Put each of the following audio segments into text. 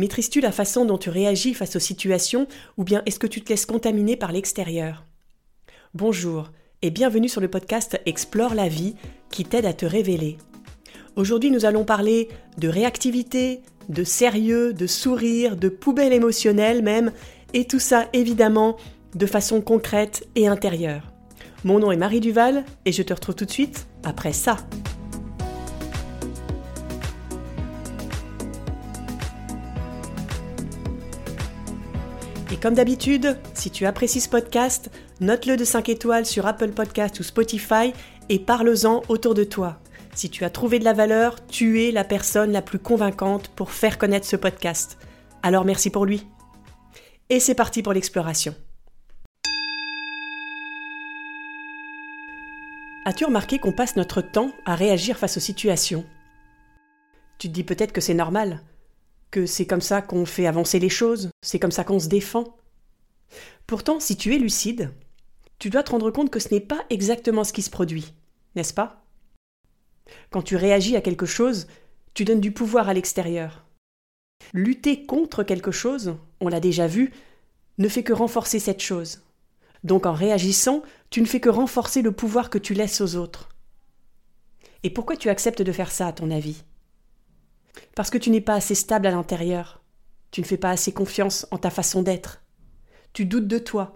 Maîtrises-tu la façon dont tu réagis face aux situations ou bien est-ce que tu te laisses contaminer par l'extérieur? Bonjour et bienvenue sur le podcast Explore la vie qui t'aide à te révéler. Aujourd'hui nous allons parler de réactivité, de sérieux, de sourire, de poubelle émotionnelle même, et tout ça évidemment de façon concrète et intérieure. Mon nom est Marie Duval et je te retrouve tout de suite après ça. Et comme d'habitude, si tu apprécies ce podcast, note-le de 5 étoiles sur Apple Podcast ou Spotify et parle-en autour de toi. Si tu as trouvé de la valeur, tu es la personne la plus convaincante pour faire connaître ce podcast. Alors merci pour lui. Et c'est parti pour l'exploration. As-tu remarqué qu'on passe notre temps à réagir face aux situations? Tu te dis peut-être que c'est normal, que c'est comme ça qu'on fait avancer les choses, c'est comme ça qu'on se défend. Pourtant, si tu es lucide, tu dois te rendre compte que ce n'est pas exactement ce qui se produit, n'est-ce pas? Quand tu réagis à quelque chose, tu donnes du pouvoir à l'extérieur. Lutter contre quelque chose, on l'a déjà vu, ne fait que renforcer cette chose. Donc en réagissant, tu ne fais que renforcer le pouvoir que tu laisses aux autres. Et pourquoi tu acceptes de faire ça, à ton avis? Parce que tu n'es pas assez stable à l'intérieur. Tu ne fais pas assez confiance en ta façon d'être. Tu doutes de toi.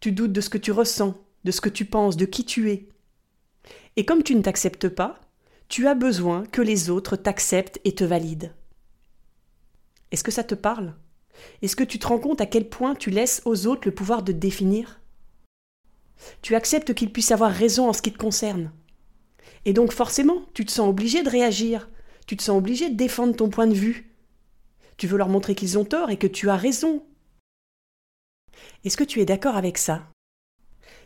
Tu doutes de ce que tu ressens, de ce que tu penses, de qui tu es. Et comme tu ne t'acceptes pas, tu as besoin que les autres t'acceptent et te valident. Est-ce que ça te parle? Est-ce que tu te rends compte à quel point tu laisses aux autres le pouvoir de te définir? Tu acceptes qu'ils puissent avoir raison en ce qui te concerne. Et donc forcément, tu te sens obligé de réagir, tu te sens obligé de défendre ton point de vue. Tu veux leur montrer qu'ils ont tort et que tu as raison. Est-ce que tu es d'accord avec ça?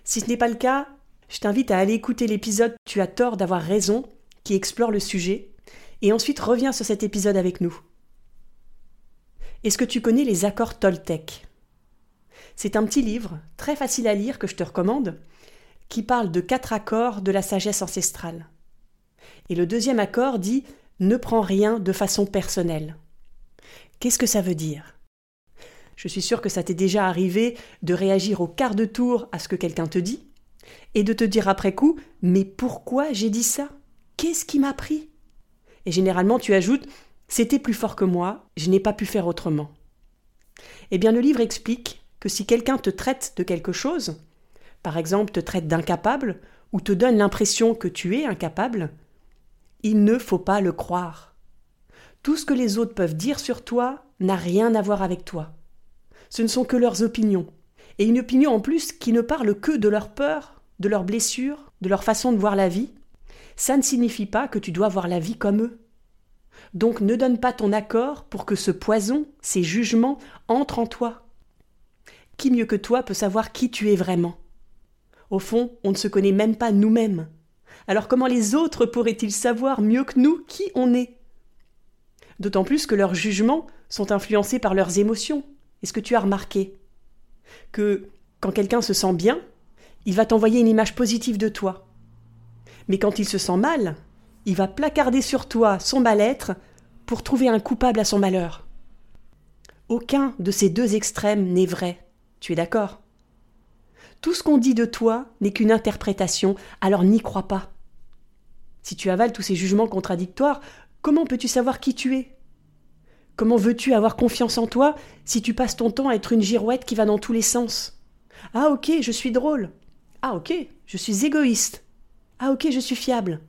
Si ce n'est pas le cas, je t'invite à aller écouter l'épisode Tu as tort d'avoir raison qui explore le sujet, et ensuite reviens sur cet épisode avec nous. Est-ce que tu connais les accords Toltec? C'est un petit livre, très facile à lire, que je te recommande, qui parle de quatre accords de la sagesse ancestrale. Et le deuxième accord dit ne prends rien de façon personnelle. Qu'est-ce que ça veut dire? Je suis sûre que ça t'est déjà arrivé de réagir au quart de tour à ce que quelqu'un te dit, et de te dire après coup Mais pourquoi j'ai dit ça? Qu'est-ce qui m'a pris? Et généralement tu ajoutes C'était plus fort que moi, je n'ai pas pu faire autrement. Eh bien le livre explique que si quelqu'un te traite de quelque chose, par exemple te traite d'incapable, ou te donne l'impression que tu es incapable, il ne faut pas le croire. Tout ce que les autres peuvent dire sur toi n'a rien à voir avec toi. Ce ne sont que leurs opinions. Et une opinion en plus qui ne parle que de leur peur, de leurs blessures, de leur façon de voir la vie. Ça ne signifie pas que tu dois voir la vie comme eux. Donc ne donne pas ton accord pour que ce poison, ces jugements, entrent en toi. Qui mieux que toi peut savoir qui tu es vraiment? Au fond, on ne se connaît même pas nous-mêmes. Alors comment les autres pourraient-ils savoir mieux que nous qui on est? D'autant plus que leurs jugements sont influencés par leurs émotions. Est-ce que tu as remarqué que quand quelqu'un se sent bien, il va t'envoyer une image positive de toi? Mais quand il se sent mal, il va placarder sur toi son mal-être pour trouver un coupable à son malheur. Aucun de ces deux extrêmes n'est vrai. Tu es d'accord? Tout ce qu'on dit de toi n'est qu'une interprétation, alors n'y crois pas. Si tu avales tous ces jugements contradictoires, comment peux-tu savoir qui tu es? Comment veux-tu avoir confiance en toi si tu passes ton temps à être une girouette qui va dans tous les sens? Ah ok, je suis drôle. Ah ok, je suis égoïste. Ah ok, je suis fiable.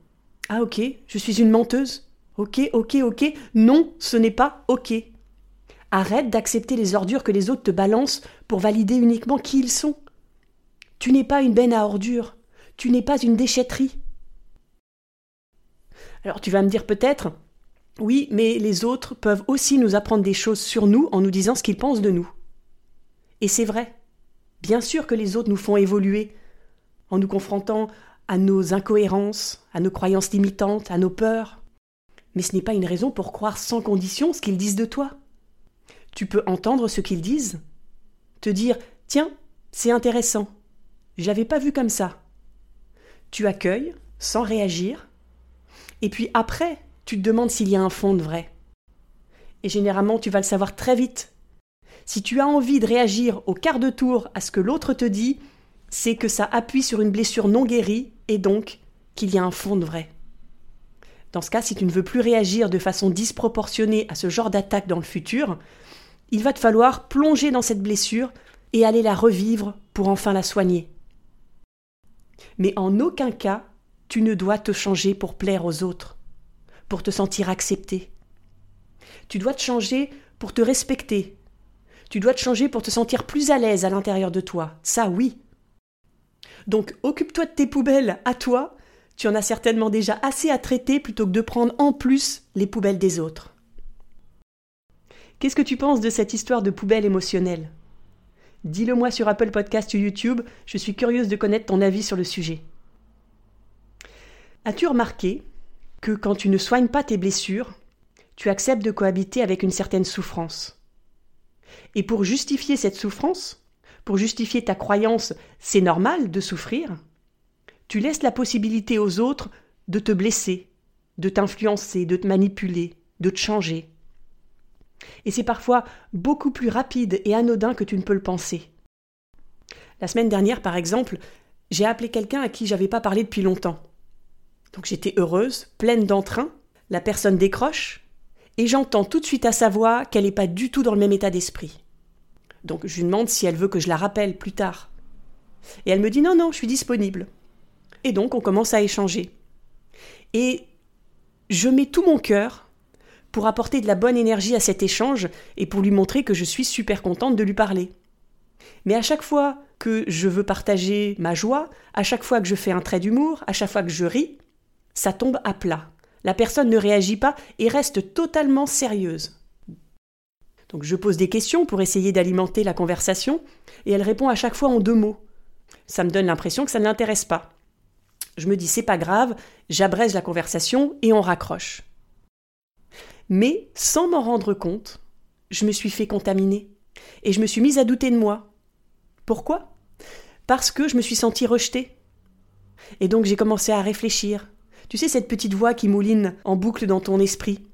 Ah ok, je suis une menteuse. Ok, ok, ok. Non, ce n'est pas ok. Arrête d'accepter les ordures que les autres te balancent pour valider uniquement qui ils sont. Tu n'es pas une benne à ordures. Tu n'es pas une déchetterie. Alors tu vas me dire peut-être, oui, mais les autres peuvent aussi nous apprendre des choses sur nous en nous disant ce qu'ils pensent de nous. Et c'est vrai. Bien sûr que les autres nous font évoluer en nous confrontant à nos incohérences, à nos croyances limitantes, à nos peurs. Mais ce n'est pas une raison pour croire sans condition ce qu'ils disent de toi. Tu peux entendre ce qu'ils disent, te dire Tiens, c'est intéressant, j'avais pas vu comme ça. Tu accueilles, sans réagir, et puis après, tu te demandes s'il y a un fond de vrai. Et généralement, tu vas le savoir très vite. Si tu as envie de réagir au quart de tour à ce que l'autre te dit, c'est que ça appuie sur une blessure non guérie et donc qu'il y a un fond de vrai. Dans ce cas, si tu ne veux plus réagir de façon disproportionnée à ce genre d'attaque dans le futur, il va te falloir plonger dans cette blessure et aller la revivre pour enfin la soigner. Mais en aucun cas, tu ne dois te changer pour plaire aux autres, pour te sentir accepté. Tu dois te changer pour te respecter. Tu dois te changer pour te sentir plus à l'aise à l'intérieur de toi. Ça, oui. Donc, occupe-toi de tes poubelles à toi tu en as certainement déjà assez à traiter plutôt que de prendre en plus les poubelles des autres. Qu'est-ce que tu penses de cette histoire de poubelle émotionnelle? Dis-le moi sur Apple Podcast ou YouTube, je suis curieuse de connaître ton avis sur le sujet. As-tu remarqué que quand tu ne soignes pas tes blessures, tu acceptes de cohabiter avec une certaine souffrance? Et pour justifier cette souffrance, pour justifier ta croyance c'est normal de souffrir, tu laisses la possibilité aux autres de te blesser, de t'influencer, de te manipuler, de te changer. Et c'est parfois beaucoup plus rapide et anodin que tu ne peux le penser. La semaine dernière, par exemple, j'ai appelé quelqu'un à qui j'avais pas parlé depuis longtemps. Donc j'étais heureuse, pleine d'entrain, la personne décroche, et j'entends tout de suite à sa voix qu'elle n'est pas du tout dans le même état d'esprit. Donc je lui demande si elle veut que je la rappelle plus tard. Et elle me dit non, non, je suis disponible. Et donc on commence à échanger. Et je mets tout mon cœur pour apporter de la bonne énergie à cet échange et pour lui montrer que je suis super contente de lui parler. Mais à chaque fois que je veux partager ma joie, à chaque fois que je fais un trait d'humour, à chaque fois que je ris, ça tombe à plat. La personne ne réagit pas et reste totalement sérieuse. Donc je pose des questions pour essayer d'alimenter la conversation et elle répond à chaque fois en deux mots. Ça me donne l'impression que ça ne l'intéresse pas. Je me dis c'est pas grave, j'abrège la conversation et on raccroche. Mais sans m'en rendre compte, je me suis fait contaminer et je me suis mise à douter de moi. Pourquoi? Parce que je me suis sentie rejetée. Et donc j'ai commencé à réfléchir. Tu sais cette petite voix qui mouline en boucle dans ton esprit.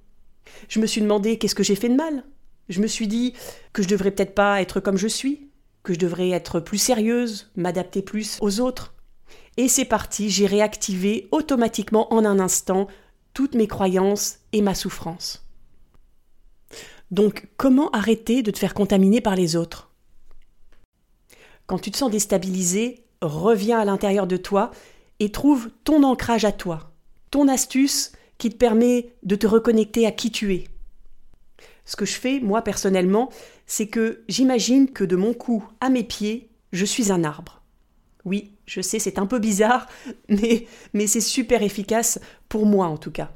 Je me suis demandé qu'est-ce que j'ai fait de mal? Je me suis dit que je devrais peut-être pas être comme je suis, que je devrais être plus sérieuse, m'adapter plus aux autres. Et c'est parti, j'ai réactivé automatiquement en un instant toutes mes croyances et ma souffrance. Donc, comment arrêter de te faire contaminer par les autres? Quand tu te sens déstabilisé, reviens à l'intérieur de toi et trouve ton ancrage à toi, astuce qui te permet de te reconnecter à qui tu es. Ce que je fais, moi personnellement, c'est que j'imagine que de mon cou à mes pieds, je suis un arbre. Oui, je sais, c'est un peu bizarre, mais c'est super efficace pour moi en tout cas.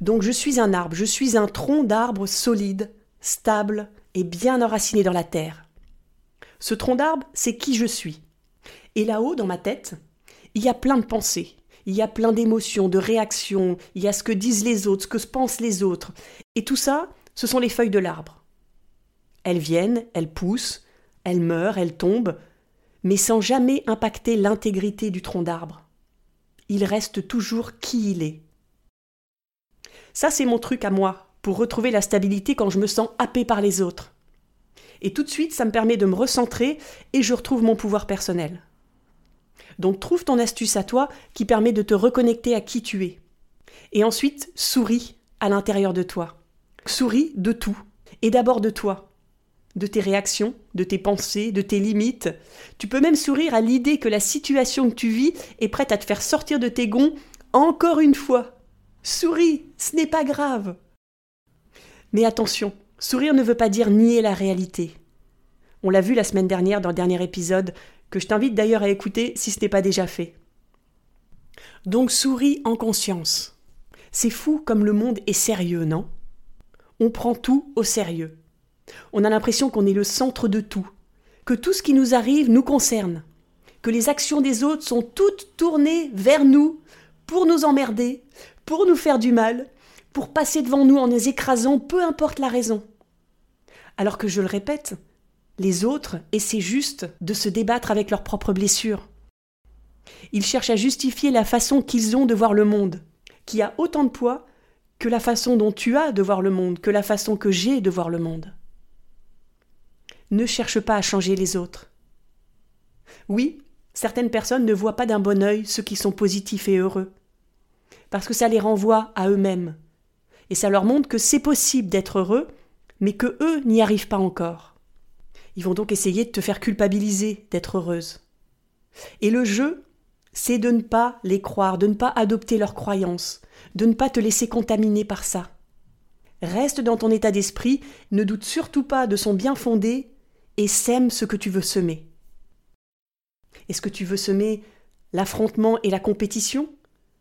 Donc je suis un arbre, je suis un tronc d'arbre solide, stable et bien enraciné dans la terre. Ce tronc d'arbre, c'est qui je suis. Et là-haut, dans ma tête, il y a plein de pensées, il y a plein d'émotions, de réactions, il y a ce que disent les autres, ce que pensent les autres. Et tout ça, ce sont les feuilles de l'arbre. Elles viennent, elles poussent, elles meurent, elles tombent, mais sans jamais impacter l'intégrité du tronc d'arbre. Il reste toujours qui il est. Ça, c'est mon truc à moi, pour retrouver la stabilité quand je me sens happé par les autres. Et tout de suite, ça me permet de me recentrer et je retrouve mon pouvoir personnel. Donc trouve ton astuce à toi qui permet de te reconnecter à qui tu es. Et ensuite, souris à l'intérieur de toi. Souris de tout. Et d'abord de toi de tes réactions, de tes pensées, de tes limites. Tu peux même sourire à l'idée que la situation que tu vis est prête à te faire sortir de tes gonds encore une fois. Souris, ce n'est pas grave. Mais attention, sourire ne veut pas dire nier la réalité. On l'a vu la semaine dernière dans le dernier épisode, que je t'invite d'ailleurs à écouter si ce n'est pas déjà fait. Donc souris en conscience. C'est fou comme le monde est sérieux, non? On prend tout au sérieux. On a l'impression qu'on est le centre de tout, que tout ce qui nous arrive nous concerne, que les actions des autres sont toutes tournées vers nous pour nous emmerder, pour nous faire du mal, pour passer devant nous en les écrasant, peu importe la raison. Alors que je le répète, les autres essaient juste de se débattre avec leurs propres blessures. Ils cherchent à justifier la façon qu'ils ont de voir le monde, qui a autant de poids que la façon dont tu as de voir le monde, que la façon que j'ai de voir le monde. Ne cherche pas à changer les autres. Oui, certaines personnes ne voient pas d'un bon œil ceux qui sont positifs et heureux, parce que ça les renvoie à eux-mêmes, et ça leur montre que c'est possible d'être heureux, mais que eux n'y arrivent pas encore. Ils vont donc essayer de te faire culpabiliser d'être heureuse. Et le jeu, c'est de ne pas les croire, de ne pas adopter leurs croyances, de ne pas te laisser contaminer par ça. Reste dans ton état d'esprit, ne doute surtout pas de son bien fondé et sème ce que tu veux semer. Est-ce que tu veux semer l'affrontement et la compétition?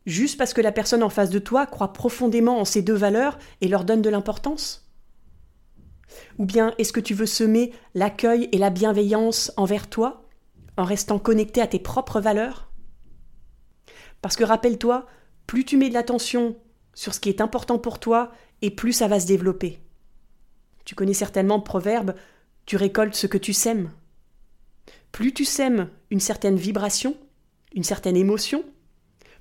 Juste parce que la personne en face de toi croit profondément en ces deux valeurs et leur donne de l'importance? Ou bien est-ce que tu veux semer l'accueil et la bienveillance envers toi en restant connecté à tes propres valeurs? Parce que rappelle-toi, plus tu mets de l'attention sur ce qui est important pour toi, et plus ça va se développer. Tu connais certainement le proverbe tu récoltes ce que tu sèmes. Plus tu sèmes une certaine vibration, une certaine émotion,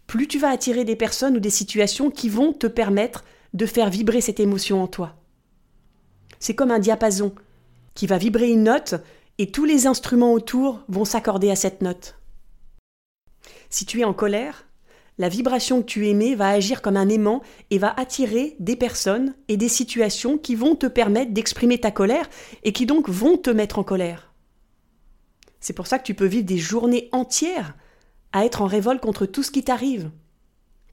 plus tu vas attirer des personnes ou des situations qui vont te permettre de faire vibrer cette émotion en toi. C'est comme un diapason qui va vibrer une note et tous les instruments autour vont s'accorder à cette note. Si tu es en colère, la vibration que tu émets va agir comme un aimant et va attirer des personnes et des situations qui vont te permettre d'exprimer ta colère et qui donc vont te mettre en colère. C'est pour ça que tu peux vivre des journées entières à être en révolte contre tout ce qui t'arrive.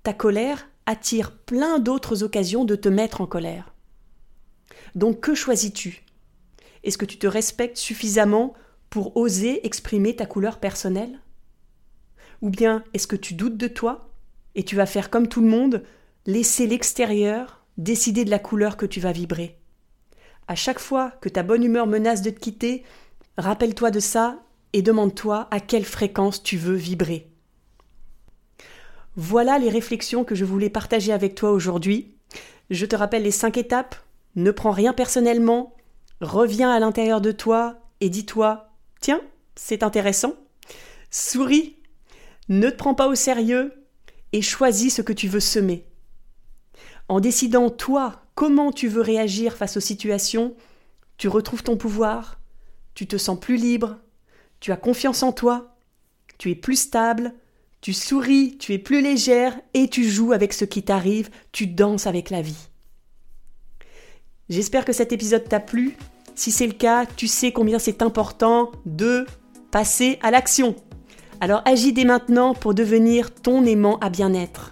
Ta colère attire plein d'autres occasions de te mettre en colère. Donc que choisis-tu? Est-ce que tu te respectes suffisamment pour oser exprimer ta couleur personnelle? Ou bien est-ce que tu doutes de toi et tu vas faire comme tout le monde, laisser l'extérieur décider de la couleur que tu vas vibrer? À chaque fois que ta bonne humeur menace de te quitter, rappelle-toi de ça et demande-toi à quelle fréquence tu veux vibrer. Voilà les réflexions que je voulais partager avec toi aujourd'hui. Je te rappelle les cinq étapes. Ne prends rien personnellement. Reviens à l'intérieur de toi et dis-toi Tiens, c'est intéressant. Souris. Ne te prends pas au sérieux et choisis ce que tu veux semer. En décidant, toi, comment tu veux réagir face aux situations, tu retrouves ton pouvoir, tu te sens plus libre, tu as confiance en toi, tu es plus stable, tu souris, tu es plus légère et tu joues avec ce qui t'arrive, tu danses avec la vie. J'espère que cet épisode t'a plu. Si c'est le cas, tu sais combien c'est important de passer à l'action. Alors agis dès maintenant pour devenir ton aimant à bien-être.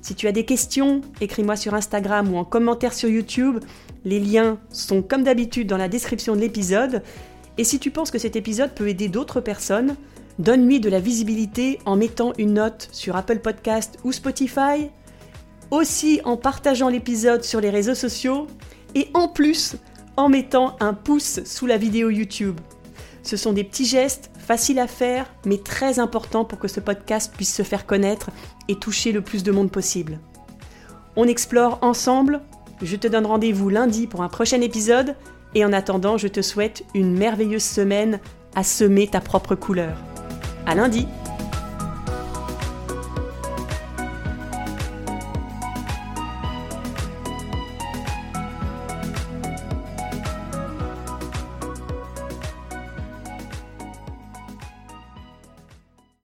Si tu as des questions, écris-moi sur Instagram ou en commentaire sur YouTube. Les liens sont comme d'habitude dans la description de l'épisode. Et si tu penses que cet épisode peut aider d'autres personnes, donne-lui de la visibilité en mettant une note sur Apple Podcast ou Spotify, aussi en partageant l'épisode sur les réseaux sociaux et en plus en mettant un pouce sous la vidéo YouTube. Ce sont des petits gestes Facile à faire, mais très important pour que ce podcast puisse se faire connaître et toucher le plus de monde possible. On explore ensemble. Je te donne rendez-vous lundi pour un prochain épisode. Et en attendant, je te souhaite une merveilleuse semaine à semer ta propre couleur. À lundi!